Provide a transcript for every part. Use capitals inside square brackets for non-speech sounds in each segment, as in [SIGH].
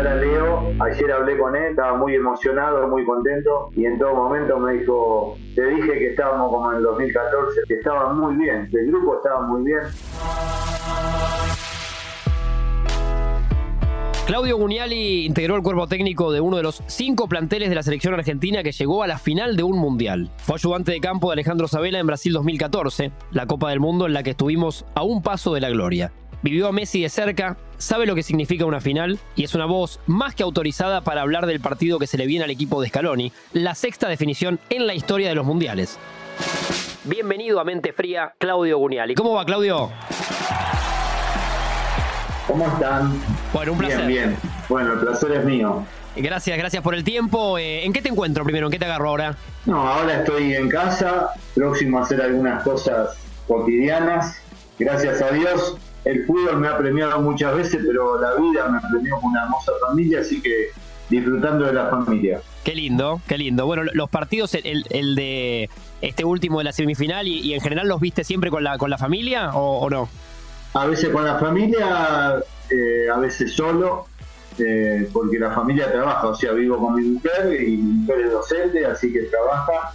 ahora Leo, ayer hablé con él, estaba muy emocionado, muy contento y en todo momento me dijo, te dije que estábamos como en el 2014, que estaba muy bien, el grupo estaba muy bien. Claudio Guniali integró el cuerpo técnico de uno de los cinco planteles de la selección argentina que llegó a la final de un mundial. Fue ayudante de campo de Alejandro Sabela en Brasil 2014, la Copa del Mundo en la que estuvimos a un paso de la gloria. Vivió a Messi de cerca, sabe lo que significa una final y es una voz más que autorizada para hablar del partido que se le viene al equipo de Scaloni, la sexta definición en la historia de los mundiales. Bienvenido a Mente Fría, Claudio Guniali. ¿Cómo va, Claudio? ¿Cómo están? Bueno, un placer. Bien, bien. Bueno, el placer es mío. Gracias, gracias por el tiempo. Eh, ¿En qué te encuentro primero? ¿En qué te agarro ahora? No, ahora estoy en casa, próximo a hacer algunas cosas cotidianas. Gracias a Dios. El fútbol me ha premiado muchas veces, pero la vida me premió con una hermosa familia, así que disfrutando de la familia. Qué lindo, qué lindo. Bueno, los partidos, el, el de este último de la semifinal y, en general los viste siempre con la, con la familia o no? A veces con la familia, eh, a veces solo, eh, porque la familia trabaja, o sea, vivo con mi mujer y mi mujer es docente, así que trabaja.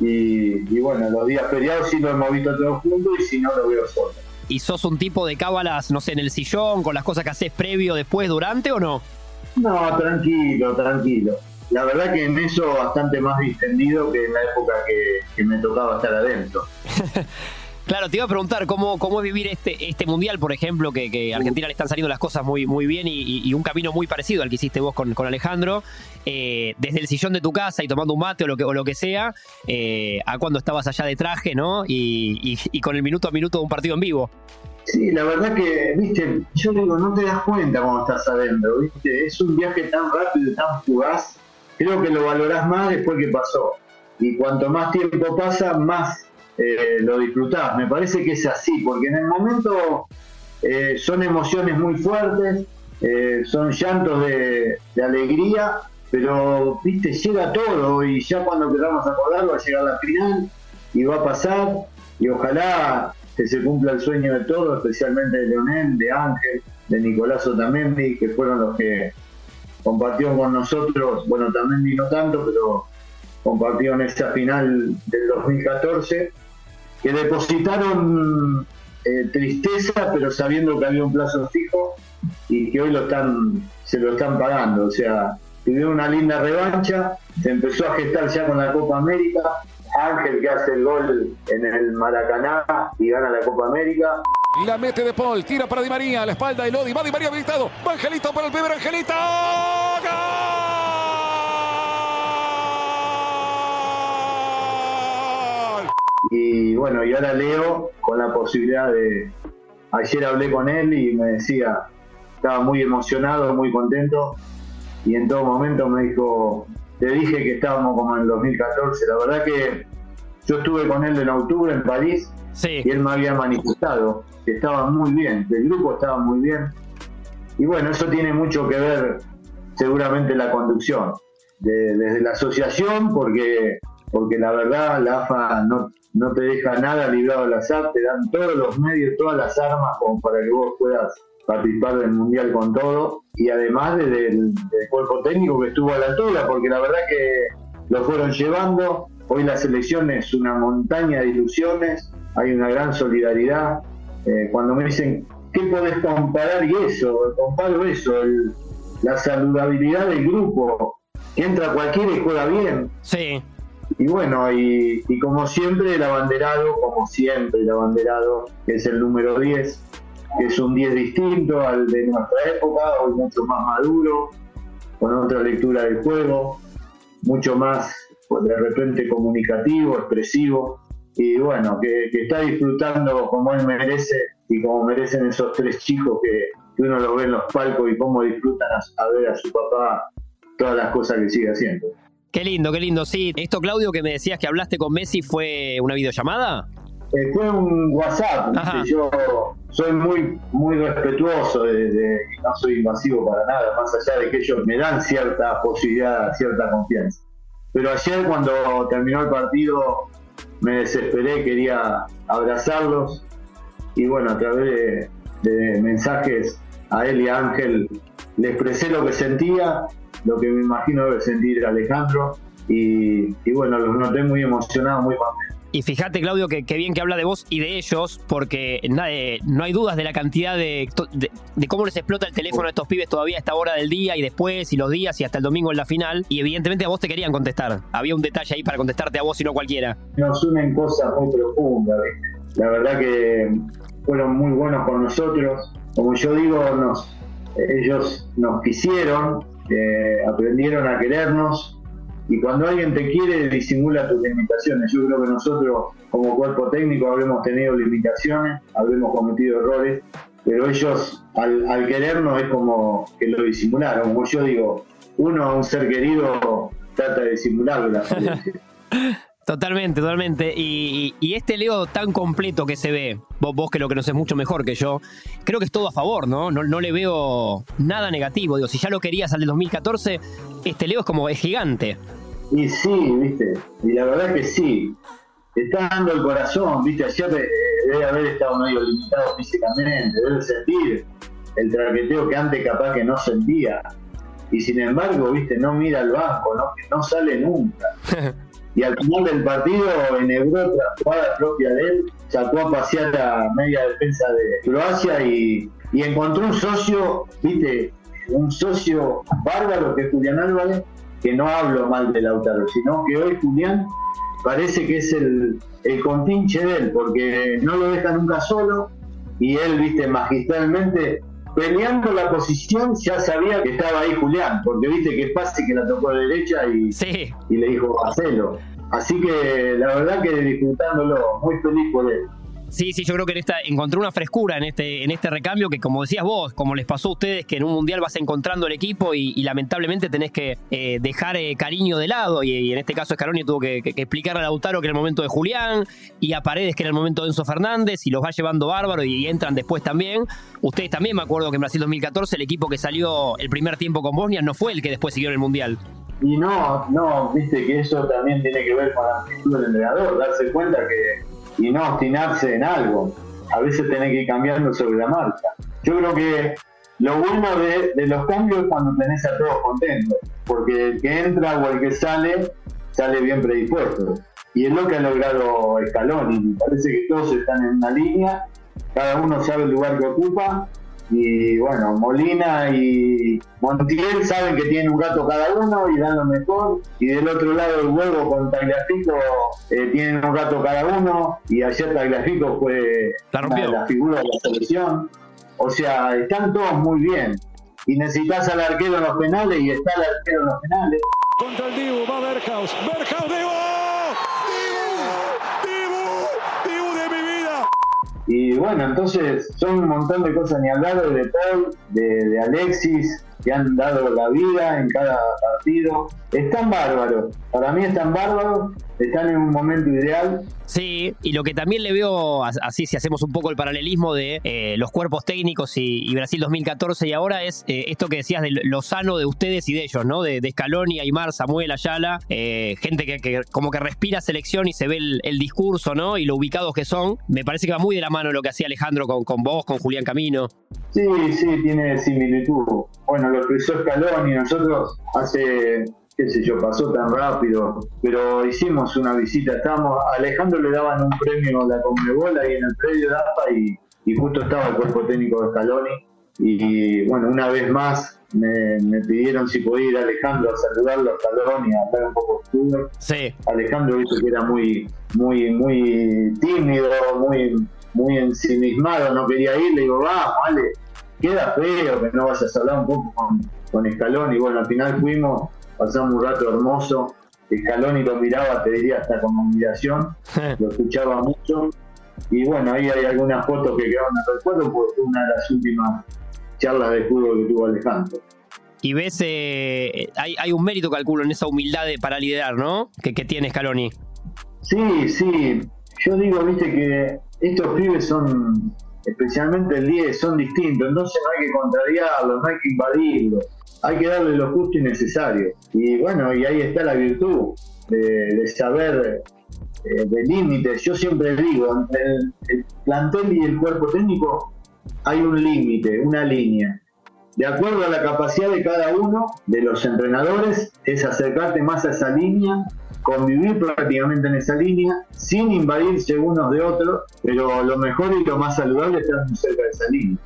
Y, bueno, los días feriados sí lo hemos visto todos juntos y si no lo veo solo. ¿Y sos un tipo de cábalas, no sé, en el sillón, con las cosas que haces previo, después, durante o no? No, tranquilo, tranquilo. La verdad que en eso bastante más distendido que en la época que, que me tocaba estar adentro. [LAUGHS] Claro, te iba a preguntar cómo, cómo es vivir este, este mundial, por ejemplo, que, a Argentina le están saliendo las cosas muy, muy bien y, un camino muy parecido al que hiciste vos con, con Alejandro, eh, desde el sillón de tu casa y tomando un mate o lo que, o lo que sea, eh, a cuando estabas allá de traje, ¿no? Y, con el minuto a minuto de un partido en vivo. Sí, la verdad que, viste, yo digo, no te das cuenta cuando estás adentro, viste, es un viaje tan rápido y tan fugaz, creo que lo valorás más después que pasó. Y cuanto más tiempo pasa, más eh, lo disfrutás. Me parece que es así, porque en el momento eh, son emociones muy fuertes, eh, son llantos de, alegría, pero viste, llega todo y ya cuando queramos acordarlo va a llegar la final y va a pasar y ojalá que se cumpla el sueño de todos, especialmente de Leonel, de Ángel, de Nicolás Otamendi, que fueron los que compartieron con nosotros, bueno, también no tanto, pero compartieron esta final del 2014 que depositaron eh, tristeza, pero sabiendo que había un plazo fijo y que hoy lo están, se lo están pagando. O sea, tuvieron una linda revancha, se empezó a gestar ya con la Copa América. Ángel que hace el gol en el Maracaná y gana la Copa América. La mete de Paul, tira para Di María, a la espalda de Lodi, va Di María habilitado, va Angelito para el primer Angelito. Y bueno, y ahora Leo con la posibilidad de... Ayer hablé con él y me decía, estaba muy emocionado, muy contento y en todo momento me dijo, te dije que estábamos como en el 2014. La verdad que yo estuve con él en octubre en París y él me había manifestado que estaba muy bien, el grupo estaba muy bien. Y bueno, eso tiene mucho que ver seguramente la conducción, desde la asociación, porque porque la verdad la AFA no, no te deja nada librado al azar, te dan todos los medios, todas las armas como para que vos puedas participar del Mundial con todo y además del, cuerpo técnico que estuvo a la altura, porque la verdad que lo fueron llevando, hoy la selección es una montaña de ilusiones, hay una gran solidaridad, eh, cuando me dicen, ¿qué podés comparar? Y eso, comparo eso, la saludabilidad del grupo, que entra cualquiera y juega bien. Sí. Y bueno, y, como siempre el abanderado, como siempre el abanderado, es el número 10, que es un 10 distinto al de nuestra época, hoy mucho más maduro, con otra lectura del juego, mucho más pues, de repente comunicativo, expresivo, y bueno, que, está disfrutando como él merece y como merecen esos tres chicos que, uno los ve en los palcos y cómo disfrutan a ver a su papá todas las cosas que sigue haciendo. Qué lindo, qué lindo. Sí, esto, Claudio, que me decías que hablaste con Messi, ¿fue una videollamada? Eh, fue un WhatsApp. Yo soy muy muy respetuoso, de, no soy invasivo para nada, más allá de que ellos me dan cierta posibilidad, cierta confianza. Pero ayer cuando terminó el partido me desesperé, quería abrazarlos y bueno, a través de, mensajes a él y a Ángel le expresé lo que sentía, lo que me imagino debe sentir Alejandro, y, y bueno, los noté muy emocionados, muy contentos. Y fíjate, Claudio, que, bien que habla de vos y de ellos, porque eh, no hay dudas de la cantidad de, de, cómo les explota el teléfono a estos pibes todavía a esta hora del día y después y los días y hasta el domingo en la final. Y evidentemente a vos te querían contestar. Había un detalle ahí para contestarte a vos y no cualquiera. Nos unen cosas muy profundas. La verdad que fueron muy buenos con nosotros. Como yo digo, nos, ellos nos quisieron, aprendieron a querernos y cuando alguien te quiere disimula tus limitaciones. Yo creo que nosotros como cuerpo técnico habremos tenido limitaciones, habremos cometido errores, pero ellos al, querernos es como que lo disimularon. Como yo digo, uno a un ser querido trata de disimularlo. [LAUGHS] Totalmente, totalmente. Y, este Leo tan completo que se ve, vos, vos que lo que es mucho mejor que yo, creo que es todo a favor, ¿no? No, no le veo nada negativo. Digo, si ya lo querías al del 2014, este Leo es como es gigante. Y sí, viste, y la verdad que sí. Te está dando el corazón, viste, ayer debe haber estado medio limitado físicamente, debe sentir el traqueteo que antes capaz que no sentía. Y sin embargo, viste, no mira al banco, no, no sale nunca. [LAUGHS] y al final del partido enhebró otra jugada propia de él, sacó a pasear a media defensa de Croacia y, y encontró un socio, viste, un socio bárbaro que es Julián Álvarez, que no hablo mal de Lautaro, sino que hoy Julián parece que es el, el compinche de él, porque no lo deja nunca solo y él, viste, magistralmente peleando la posición ya sabía que estaba ahí Julián, porque viste que es fácil que la tocó de derecha y, y le dijo, hacelo. Así que la verdad que disfrutándolo, muy feliz por él. Sí, sí, yo creo que en esta encontró una frescura en este, en este recambio que, como decías vos, como les pasó a ustedes, que en un mundial vas encontrando el equipo y, lamentablemente tenés que eh, dejar eh, cariño de lado. Y, en este caso, Scaloni tuvo que, explicar a Lautaro que era el momento de Julián y a Paredes que era el momento de Enzo Fernández y los va llevando bárbaro y, entran después también. Ustedes también, me acuerdo que en Brasil 2014 el equipo que salió el primer tiempo con Bosnia no fue el que después siguió en el mundial. Y no, no, viste que eso también tiene que ver con la actitud del entrenador, darse cuenta que y no obstinarse en algo. A veces tenés que ir cambiando sobre la marcha. Yo creo que lo bueno de, los cambios es cuando tenés a todos contentos, porque el que entra o el que sale, sale bien predispuesto. Y es lo que ha logrado Scaloni. Me parece que todos están en una línea, cada uno sabe el lugar que ocupa y bueno, Molina y Montiel saben que tienen un gato cada uno y dan lo mejor. Y del otro lado el huevo con Tagliafico eh, tienen un gato cada uno. Y ayer Tagliafico fue la, figura de la selección. O sea, están todos muy bien. Y necesitas al arquero en los penales y está el arquero en los penales. Contra el Dibu, va Berghaus. Berghaus, Dibu. Y bueno, entonces son un montón de cosas, ni hablar de Paul, de, Alexis, que han dado la vida en cada partido. Están bárbaros, para mí están bárbaros, están en un momento ideal. Sí, y lo que también le veo, así si hacemos un poco el paralelismo de eh, los cuerpos técnicos y, Brasil 2014 y ahora es eh, esto que decías de lo sano de ustedes y de ellos, ¿no? De, de Scaloni, Aymar, Samuel, Ayala, eh, gente que, como que respira selección y se ve el, discurso, ¿no? Y lo ubicados que son. Me parece que va muy de la mano lo que hacía Alejandro con, con vos, con Julián Camino. Sí, sí, tiene similitud. Bueno, lo que hizo Scaloni, nosotros hace qué sé yo, pasó tan rápido, pero hicimos una visita, estábamos, a Alejandro le daban un premio a la Conmebol ahí en el predio de APA y, justo estaba el cuerpo técnico de Scaloni y bueno, una vez más me, pidieron si podía ir a Alejandro a saludarlo a Scaloni, a hablar un poco de Sí. Alejandro dijo que era muy, muy, muy tímido, muy, muy ensimismado, no quería ir, le digo, va, vale, queda feo que no vayas a hablar un poco con, con Scaloni, bueno, al final fuimos pasamos un rato hermoso. Scaloni lo miraba, te diría, hasta con admiración, [LAUGHS] lo escuchaba mucho. Y bueno, ahí hay algunas fotos que quedaron en recuerdo porque fue una de las últimas charlas de fútbol que tuvo Alejandro. Y ves, eh, hay, hay, un mérito, calculo, en esa humildad de, para liderar, ¿no? Que, tiene Scaloni. Sí, sí. Yo digo, viste, que estos pibes son, especialmente el 10, son distintos. Entonces no hay que contrariarlos, no hay que invadirlos hay que darle lo justo y necesario. Y bueno, y ahí está la virtud de, saber eh, de límites. Yo siempre digo, entre el, plantel y el cuerpo técnico hay un límite, una línea. De acuerdo a la capacidad de cada uno de los entrenadores, es acercarte más a esa línea, convivir prácticamente en esa línea, sin invadirse unos de otros, pero lo mejor y lo más saludable es estar muy cerca de esa línea.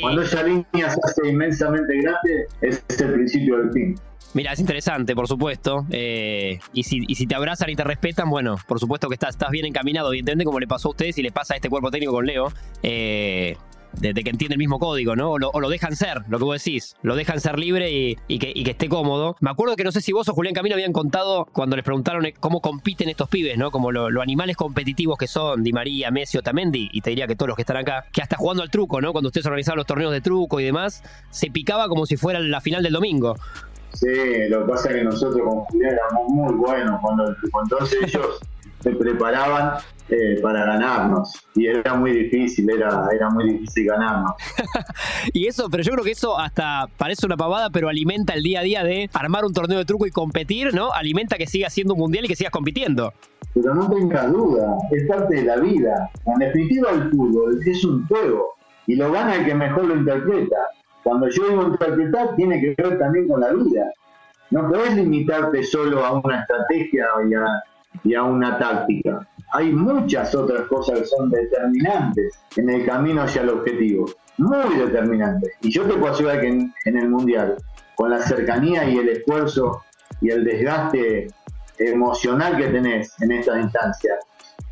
Cuando esa línea se hace inmensamente grande, es el principio del fin. Mira, es interesante, por supuesto. Eh, y, si, y si te abrazan y te respetan, bueno, por supuesto que estás, estás bien encaminado, evidentemente, como le pasó a ustedes y le pasa a este cuerpo técnico con Leo. Eh, de, que entiende el mismo código, ¿no? O lo, dejan ser, lo que vos decís. Lo dejan ser libre y, que, esté cómodo. Me acuerdo que no sé si vos o Julián Camino habían contado cuando les preguntaron cómo compiten estos pibes, ¿no? Como los animales competitivos que son Di María, Messi, Otamendi, y te diría que todos los que están acá, que hasta jugando al truco, ¿no? Cuando ustedes organizaban los torneos de truco y demás, se picaba como si fuera la final del domingo. Sí, lo que pasa es que nosotros con Julián éramos muy buenos cuando, entonces ellos se preparaban eh, para ganarnos y era muy difícil, era, era muy difícil ganarnos. [LAUGHS] y eso, pero yo creo que eso hasta parece una pavada, pero alimenta el día a día de armar un torneo de truco y competir, ¿no? Alimenta que sigas siendo un mundial y que sigas compitiendo. Pero no tengas duda, es parte de la vida. En definitiva el fútbol es un juego y lo gana el que mejor lo interpreta. Cuando yo digo interpretar tiene que ver también con la vida. No podés limitarte solo a una estrategia y a una táctica hay muchas otras cosas que son determinantes en el camino hacia el objetivo, muy determinantes. Y yo te puedo asegurar que en, el Mundial, con la cercanía y el esfuerzo y el desgaste emocional que tenés en estas instancias,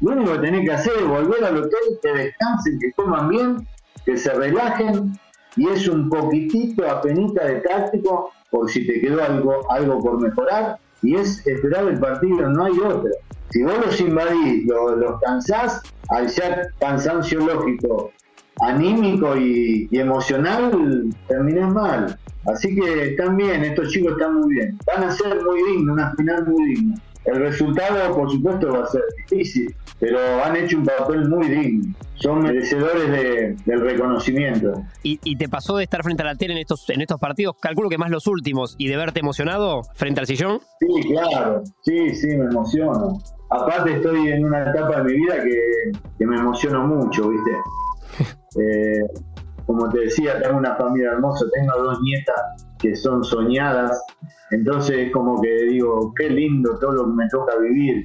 lo único que tenés que hacer es volver al hotel, que descansen, que coman bien, que se relajen y es un poquitito apenita de táctico por si te quedó algo, algo por mejorar y es esperar el partido, no hay otro. Si vos los invadís, los, cansás, al ser cansancio lógico, anímico y, emocional, terminás mal. Así que están bien, estos chicos están muy bien. Van a ser muy dignos, una final muy digna. El resultado, por supuesto, va a ser difícil, pero han hecho un papel muy digno. Son merecedores del reconocimiento. ¿Y, te pasó de estar frente a la tele en estos, en estos partidos, calculo que más los últimos, y de verte emocionado frente al sillón? Sí, claro. Sí, sí, me emociono aparte estoy en una etapa de mi vida que, me emociono mucho, ¿viste? Eh, [LAUGHS] como te decía, tengo una familia hermosa, tengo dos nietas que son soñadas, entonces como que digo, qué lindo todo lo que me toca vivir,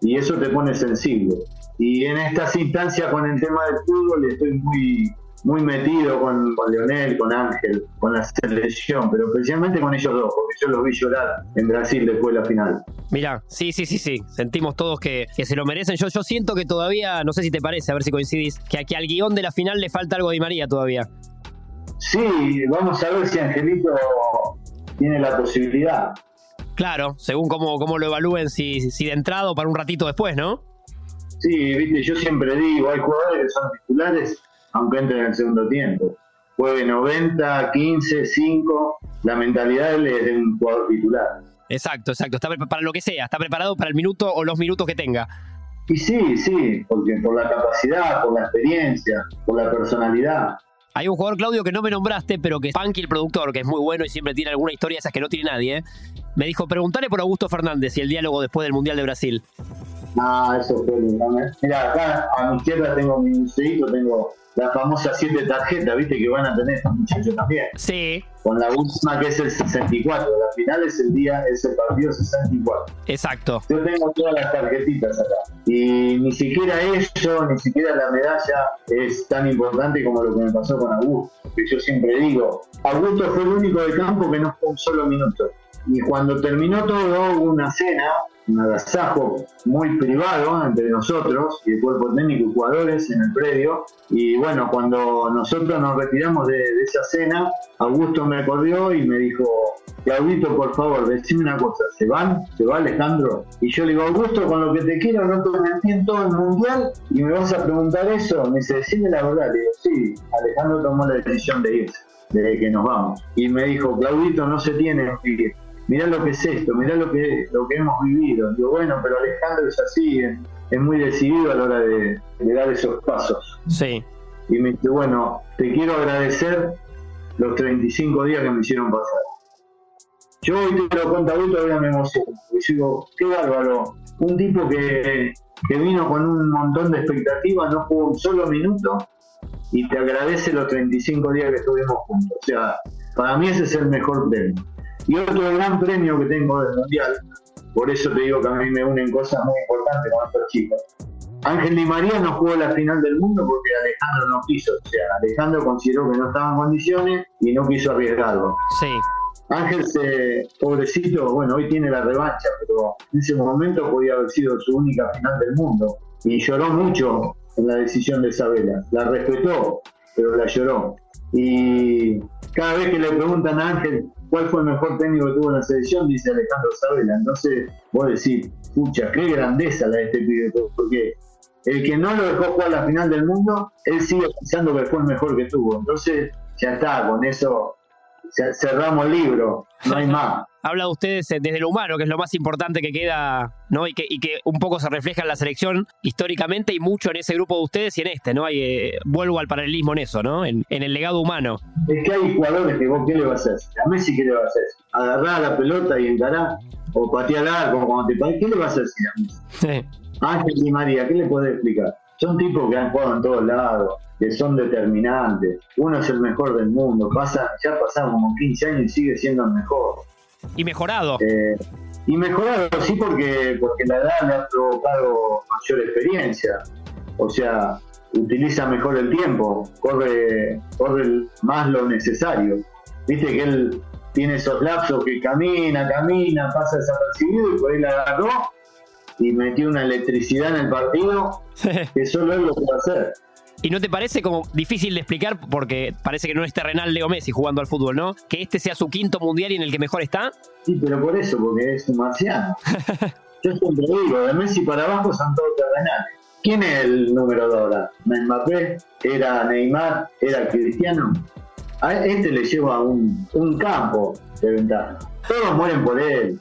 y eso te pone sensible. Y en estas instancias con el tema del fútbol estoy muy, muy metido con, con Leonel, con Ángel, con la selección, pero especialmente con ellos dos, porque yo los vi llorar en Brasil después de la final. Mira, sí, sí, sí, sí, sentimos todos que, se lo merecen. Yo, yo siento que todavía, no sé si te parece, a ver si coincidís, que aquí al guion de la final le falta algo de María todavía. Sí, vamos a ver si Angelito tiene la posibilidad. Claro, según cómo, cómo lo evalúen, si, si de entrada o para un ratito después, ¿no? Sí, viste, yo siempre digo, hay jugadores que son titulares aunque entre en el segundo tiempo. Juegue 90, 15, 5, la mentalidad es de un jugador titular. Exacto, exacto, está para lo que sea, está preparado para el minuto o los minutos que tenga. Y sí, sí, porque por la capacidad, por la experiencia, por la personalidad. Hay un jugador, Claudio, que no me nombraste, pero que es Punky, el productor, que es muy bueno y siempre tiene alguna historia esas que no tiene nadie. ¿eh? Me dijo, preguntarle por Augusto Fernández y el diálogo después del Mundial de Brasil. Ah, eso fue. Mira, acá a mi izquierda tengo mi museito, tengo la famosa siete tarjetas, viste, que van a tener estos muchachos también. Sí. Con la última que es el 64, la final es el día, es el partido 64. Exacto. Yo tengo todas las tarjetitas acá. Y ni siquiera eso, ni siquiera la medalla es tan importante como lo que me pasó con Augusto. Que yo siempre digo, Augusto fue el único de campo que no fue un solo minuto. Y cuando terminó todo, hubo una cena un agasajo muy privado entre nosotros y el cuerpo técnico y jugadores en el predio. Y bueno, cuando nosotros nos retiramos de, esa cena, Augusto me corrió y me dijo, Claudito, por favor, decime una cosa, ¿se van? ¿Se va Alejandro? Y yo le digo, Augusto, con lo que te quiero, no te metí en todo el mundial y me vas a preguntar eso. Me dice, decime la verdad. Le digo, sí, Alejandro tomó la decisión de irse, de que nos vamos. Y me dijo, Claudito, no se tiene mirá lo que es esto, mirá lo que, lo que hemos vivido. Digo, bueno, pero Alejandro es así, es, muy decidido a la hora de, dar esos pasos. Sí. Y me dice, bueno, te quiero agradecer los 35 días que me hicieron pasar. Yo hoy te lo cuento y todavía me emociono. Y digo, qué bárbaro. Un tipo que, que vino con un montón de expectativas, no jugó un solo minuto y te agradece los 35 días que estuvimos juntos. O sea, Para mí ese es el mejor premio. Y otro gran premio que tengo del Mundial, por eso te digo que a mí me unen cosas muy importantes con estos chicos. Ángel Di María no jugó la final del mundo porque Alejandro no quiso. O sea, Alejandro consideró que no estaba en condiciones y no quiso arriesgarlo. Sí. Ángel, se, pobrecito, bueno, hoy tiene la revancha, pero en ese momento podía haber sido su única final del mundo. Y lloró mucho en la decisión de Isabela. La respetó, pero la lloró. Y cada vez que le preguntan a Ángel cuál fue el mejor técnico que tuvo en la selección, dice Alejandro Isabela. Entonces, vos decís, pucha, qué grandeza la de este pibe, porque el que no lo dejó jugar la final del mundo, él sigue pensando que fue el mejor que tuvo. Entonces, ya está, con eso cerramos el libro, no hay más. [LAUGHS] Habla de ustedes desde lo humano, que es lo más importante que queda, ¿no? Y que, y que un poco se refleja en la selección históricamente y mucho en ese grupo de ustedes y en este, ¿no? Hay, eh, vuelvo al paralelismo en eso, ¿no? En, el legado humano. Es que hay jugadores que vos, ¿qué le vas a hacer? A Messi, ¿qué le vas a hacer? Agarrar la pelota y encarar, o patear arco, cuando te ¿qué le vas a decir a Messi? [LAUGHS] Ángel y María, ¿qué le podés explicar? Son tipos que han jugado en todos lados, que son determinantes. Uno es el mejor del mundo, pasa, ya pasaron como 15 años y sigue siendo el mejor. Y mejorado. Eh, y mejorado, sí, porque, porque la edad le ha provocado mayor experiencia. O sea, utiliza mejor el tiempo, corre, corre más lo necesario. Viste que él tiene esos lapsos que camina, camina, pasa desapercibido y por ahí la agarró y metió una electricidad en el partido [LAUGHS] que solo él lo puede hacer. ¿Y no te parece como difícil de explicar, porque parece que no es terrenal Leo Messi jugando al fútbol, ¿no? Que este sea su quinto mundial y en el que mejor está. Sí, pero por eso, porque es un marciano. [LAUGHS] Yo siempre digo, de Messi para abajo son todos terrenales. ¿Quién es el número 2 ahora? ¿Mbappé? ¿Era Neymar? ¿Era Cristiano? A este le lleva un, un campo de ventaja. Todos mueren por él.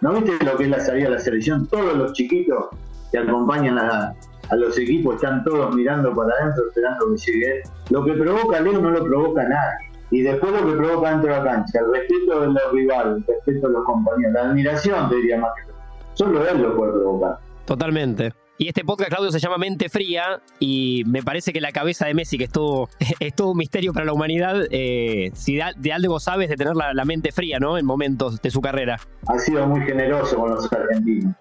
¿No viste lo que es la salida de la selección? Todos los chiquitos que acompañan a, a los equipos están todos mirando para adentro esperando que llegue Lo que provoca Leo no lo provoca nadie. Y después lo que provoca dentro de la cancha, el respeto de los rivales, el respeto de los compañeros, la admiración, te diría más que Solo él lo puede provocar. Totalmente. Y este podcast, Claudio, se llama Mente Fría y me parece que la cabeza de Messi, que es todo, [LAUGHS] es todo un misterio para la humanidad, eh, si de, algo sabes de tener la, la, mente fría, ¿no? En momentos de su carrera. Ha sido muy generoso con los argentinos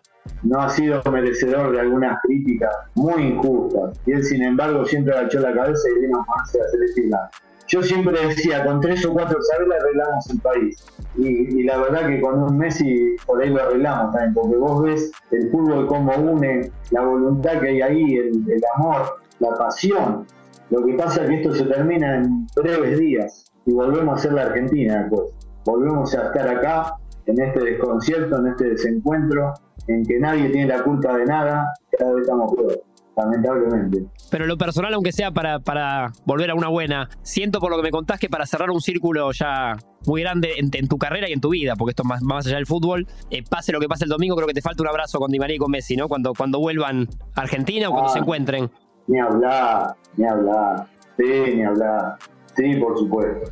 no ha sido merecedor de algunas críticas muy injustas. Y él, sin embargo, siempre agachó la cabeza y vino a hacia la Yo siempre decía, con tres o cuatro sabelas arreglamos el país. Y, la verdad que con un Messi por ahí lo arreglamos también, porque vos ves el fútbol como une, la voluntad que hay ahí, el, el amor, la pasión. Lo que pasa es que esto se termina en breves días y volvemos a ser la Argentina después. Volvemos a estar acá en este desconcierto, en este desencuentro, en que nadie tiene la culpa de nada, cada vez estamos peor, lamentablemente. Pero lo personal, aunque sea para, para volver a una buena, siento por lo que me contás que para cerrar un círculo ya muy grande en, tu carrera y en tu vida, porque esto es más, más allá del fútbol, eh, pase lo que pase el domingo, creo que te falta un abrazo con Di María y con Messi, ¿no? Cuando, cuando vuelvan a Argentina o cuando se ah, encuentren. Ni hablar, ni hablar, sí, ni hablar, sí, por supuesto.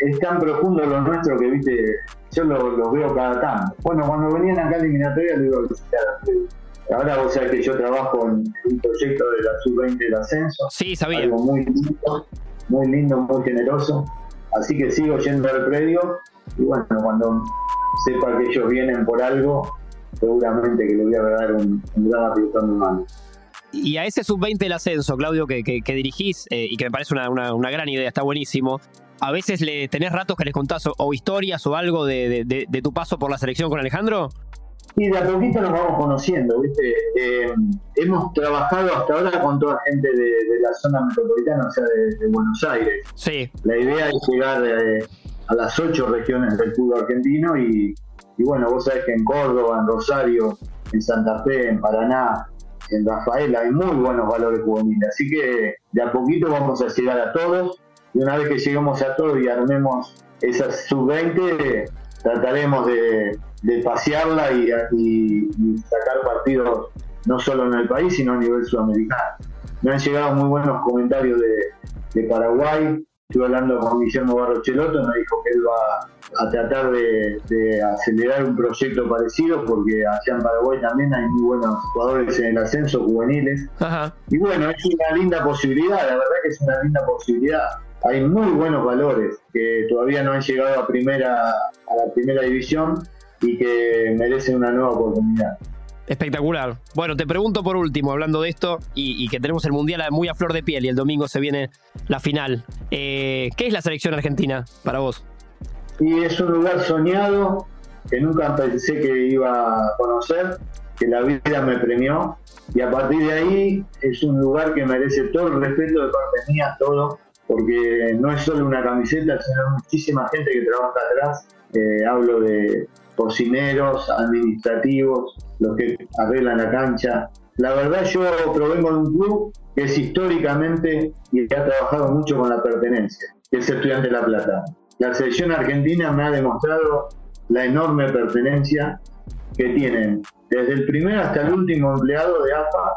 Es tan profundo lo nuestro que, viste, yo los lo veo cada tanto. Bueno, cuando venían acá a eliminatoria lo iba a visitar a Ahora vos sabés que yo trabajo en un proyecto de la Sub-20 del ascenso. Sí, sabía. Algo muy lindo, muy lindo, muy generoso. Así que sigo yendo al predio y bueno, cuando sepa que ellos vienen por algo, seguramente que le voy a dar un, gran apretón de mano. Y a ese sub-20 del ascenso, Claudio, que, que, dirigís eh, y que me parece una, una, una, gran idea, está buenísimo a veces le tenés ratos que les contás o, historias o algo de, tu paso por la selección con Alejandro? Y de a poquito nos vamos conociendo, ¿viste? Eh, hemos trabajado hasta ahora con toda gente de, la zona metropolitana, o sea, de, Buenos Aires. Sí. La idea es llegar eh, a las ocho regiones del fútbol argentino y, y, bueno, vos sabés que en Córdoba, en Rosario, en Santa Fe, en Paraná, en Rafael hay muy buenos valores juveniles. Así que de a poquito vamos a llegar a todos y una vez que lleguemos a todo y armemos esa sub-20, trataremos de, pasearla y, sacar partidos no solo en el país, sino a nivel sudamericano. Me han llegado muy buenos comentarios de, Paraguay. Estuve hablando con Guillermo Barrocheloto, me dijo que él va a tratar de, acelerar un proyecto parecido, porque allá en Paraguay también hay muy buenos jugadores en el ascenso juveniles. Y bueno, es una linda posibilidad, la verdad que es una linda posibilidad hay muy buenos valores que todavía no han llegado a primera a la primera división y que merecen una nueva oportunidad. Espectacular. Bueno, te pregunto por último, hablando de esto, y, que tenemos el Mundial muy a flor de piel y el domingo se viene la final. Eh, ¿Qué es la selección argentina para vos? Y es un lugar soñado que nunca pensé que iba a conocer, que la vida me premió, y a partir de ahí es un lugar que merece todo el respeto de parte mía, todo, porque no es solo una camiseta, sino muchísima gente que trabaja atrás. Eh, hablo de cocineros, administrativos, los que arreglan la cancha. La verdad yo provengo de un club que es históricamente y que ha trabajado mucho con la pertenencia, que es Estudiante de La Plata. La selección argentina me ha demostrado la enorme pertenencia que tienen desde el primer hasta el último empleado de AFA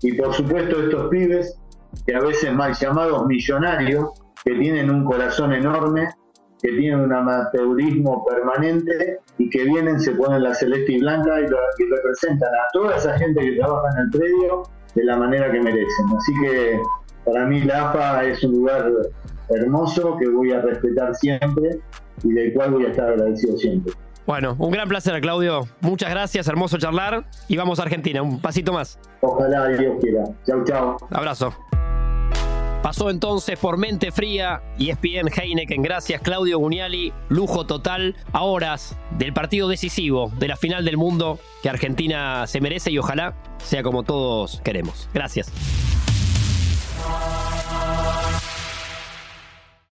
y por supuesto estos pibes que a veces mal llamados millonarios, que tienen un corazón enorme, que tienen un amateurismo permanente y que vienen, se ponen la celeste y blanca y, representan a toda esa gente que trabaja en el predio de la manera que merecen. Así que para mí la AFA es un lugar hermoso que voy a respetar siempre y del cual voy a estar agradecido siempre. Bueno, un gran placer, Claudio. Muchas gracias, hermoso charlar. Y vamos a Argentina, un pasito más. Ojalá Dios quiera. Chau, chau. Abrazo. Pasó entonces por Mente Fría y ESPN Heineken. Gracias, Claudio Guniali. Lujo total a horas del partido decisivo de la final del mundo que Argentina se merece y ojalá sea como todos queremos. Gracias.